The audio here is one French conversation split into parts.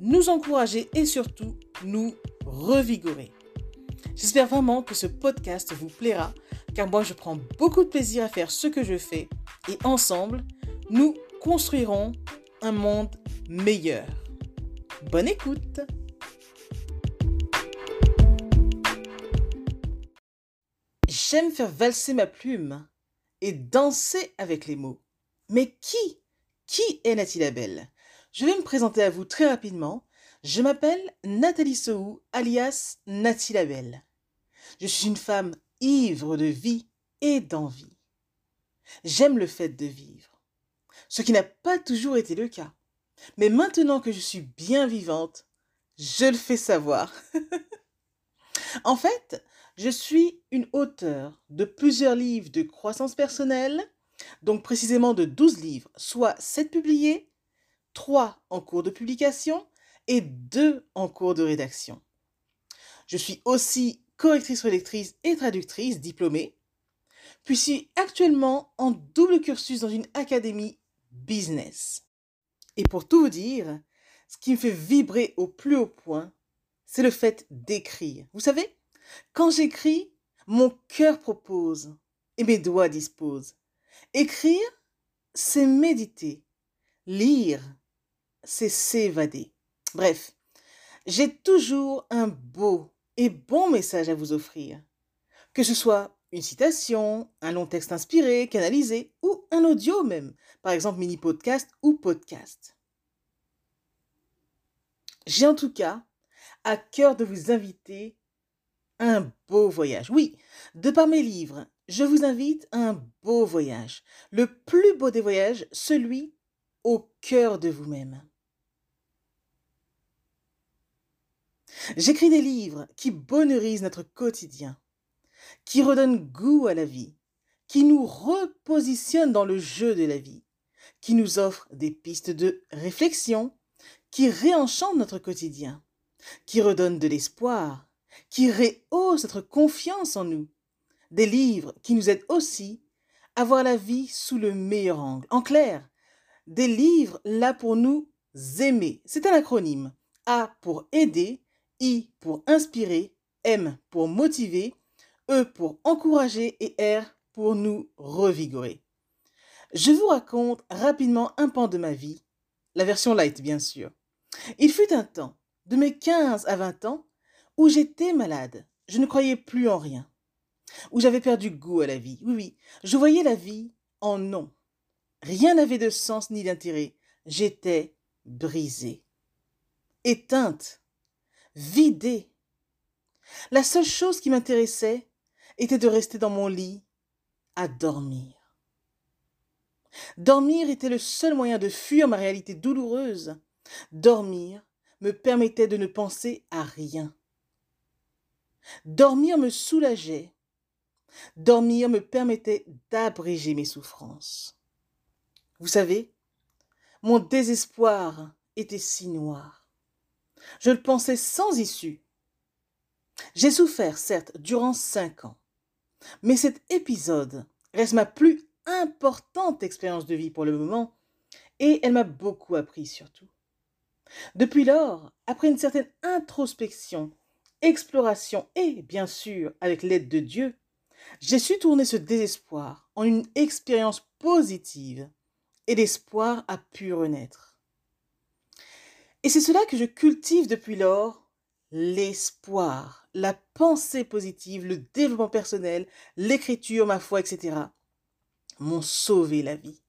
nous encourager et surtout nous revigorer. J'espère vraiment que ce podcast vous plaira car moi je prends beaucoup de plaisir à faire ce que je fais et ensemble nous construirons un monde meilleur. Bonne écoute J'aime faire valser ma plume et danser avec les mots. Mais qui Qui est Nathalie Labelle? Je vais me présenter à vous très rapidement. Je m'appelle Nathalie Sohou, alias Nathalie Labelle. Je suis une femme ivre de vie et d'envie. J'aime le fait de vivre, ce qui n'a pas toujours été le cas. Mais maintenant que je suis bien vivante, je le fais savoir. en fait, je suis une auteure de plusieurs livres de croissance personnelle, donc précisément de 12 livres, soit 7 publiés, 3 en cours de publication et 2 en cours de rédaction. Je suis aussi correctrice lectrice et traductrice diplômée, puis suis actuellement en double cursus dans une académie business. Et pour tout vous dire, ce qui me fait vibrer au plus haut point, c'est le fait d'écrire. Vous savez, quand j'écris, mon cœur propose et mes doigts disposent. Écrire, c'est méditer. Lire, c'est s'évader. Bref, j'ai toujours un beau et bon message à vous offrir. Que ce soit une citation, un long texte inspiré, canalisé ou un audio même, par exemple mini podcast ou podcast. J'ai en tout cas à cœur de vous inviter à un beau voyage. Oui, de par mes livres, je vous invite à un beau voyage. Le plus beau des voyages, celui au cœur de vous-même. J'écris des livres qui bonheurisent notre quotidien, qui redonnent goût à la vie, qui nous repositionnent dans le jeu de la vie, qui nous offrent des pistes de réflexion, qui réenchantent notre quotidien, qui redonnent de l'espoir, qui rehaussent notre confiance en nous, des livres qui nous aident aussi à voir la vie sous le meilleur angle. En clair, des livres là pour nous aimer. C'est un acronyme. A pour aider, I pour inspirer, M pour motiver, E pour encourager et R pour nous revigorer. Je vous raconte rapidement un pan de ma vie, la version light bien sûr. Il fut un temps, de mes 15 à 20 ans, où j'étais malade, je ne croyais plus en rien, où j'avais perdu goût à la vie. Oui, oui, je voyais la vie en non. Rien n'avait de sens ni d'intérêt. J'étais brisée, éteinte, vidée. La seule chose qui m'intéressait était de rester dans mon lit à dormir. Dormir était le seul moyen de fuir ma réalité douloureuse. Dormir me permettait de ne penser à rien. Dormir me soulageait. Dormir me permettait d'abréger mes souffrances. Vous savez, mon désespoir était si noir. Je le pensais sans issue. J'ai souffert, certes, durant cinq ans, mais cet épisode reste ma plus importante expérience de vie pour le moment, et elle m'a beaucoup appris surtout. Depuis lors, après une certaine introspection, exploration et, bien sûr, avec l'aide de Dieu, j'ai su tourner ce désespoir en une expérience positive et l'espoir a pu renaître. Et c'est cela que je cultive depuis lors, l'espoir, la pensée positive, le développement personnel, l'écriture, ma foi, etc. m'ont sauvé la vie.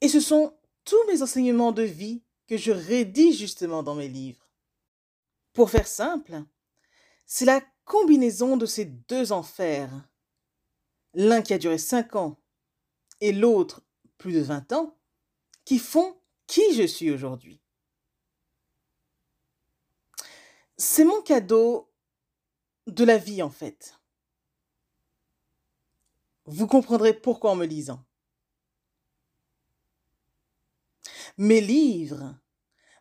Et ce sont tous mes enseignements de vie que je rédige justement dans mes livres. Pour faire simple, c'est la combinaison de ces deux enfers, l'un qui a duré cinq ans et l'autre plus de vingt ans, qui font qui je suis aujourd'hui. C'est mon cadeau de la vie en fait. Vous comprendrez pourquoi en me lisant. Mes livres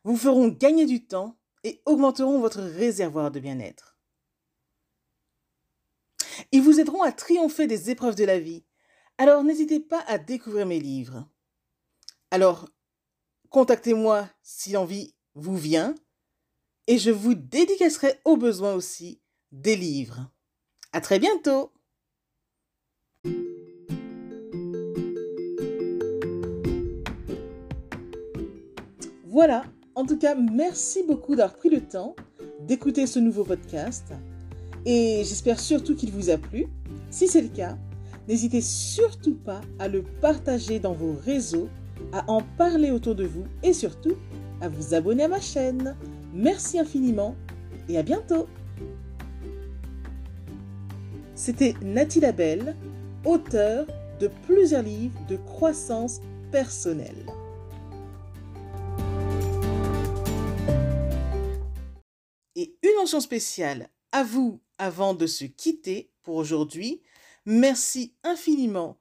vous feront gagner du temps et augmenteront votre réservoir de bien-être. Ils vous aideront à triompher des épreuves de la vie. Alors n'hésitez pas à découvrir mes livres. Alors, contactez-moi si l'envie vous vient et je vous dédicacerai au besoin aussi des livres. À très bientôt! Voilà, en tout cas, merci beaucoup d'avoir pris le temps d'écouter ce nouveau podcast et j'espère surtout qu'il vous a plu. Si c'est le cas, n'hésitez surtout pas à le partager dans vos réseaux, à en parler autour de vous et surtout à vous abonner à ma chaîne. Merci infiniment et à bientôt. C'était Nathalie Labelle, auteure de plusieurs livres de croissance personnelle. Et une mention spéciale à vous avant de se quitter pour aujourd'hui. Merci infiniment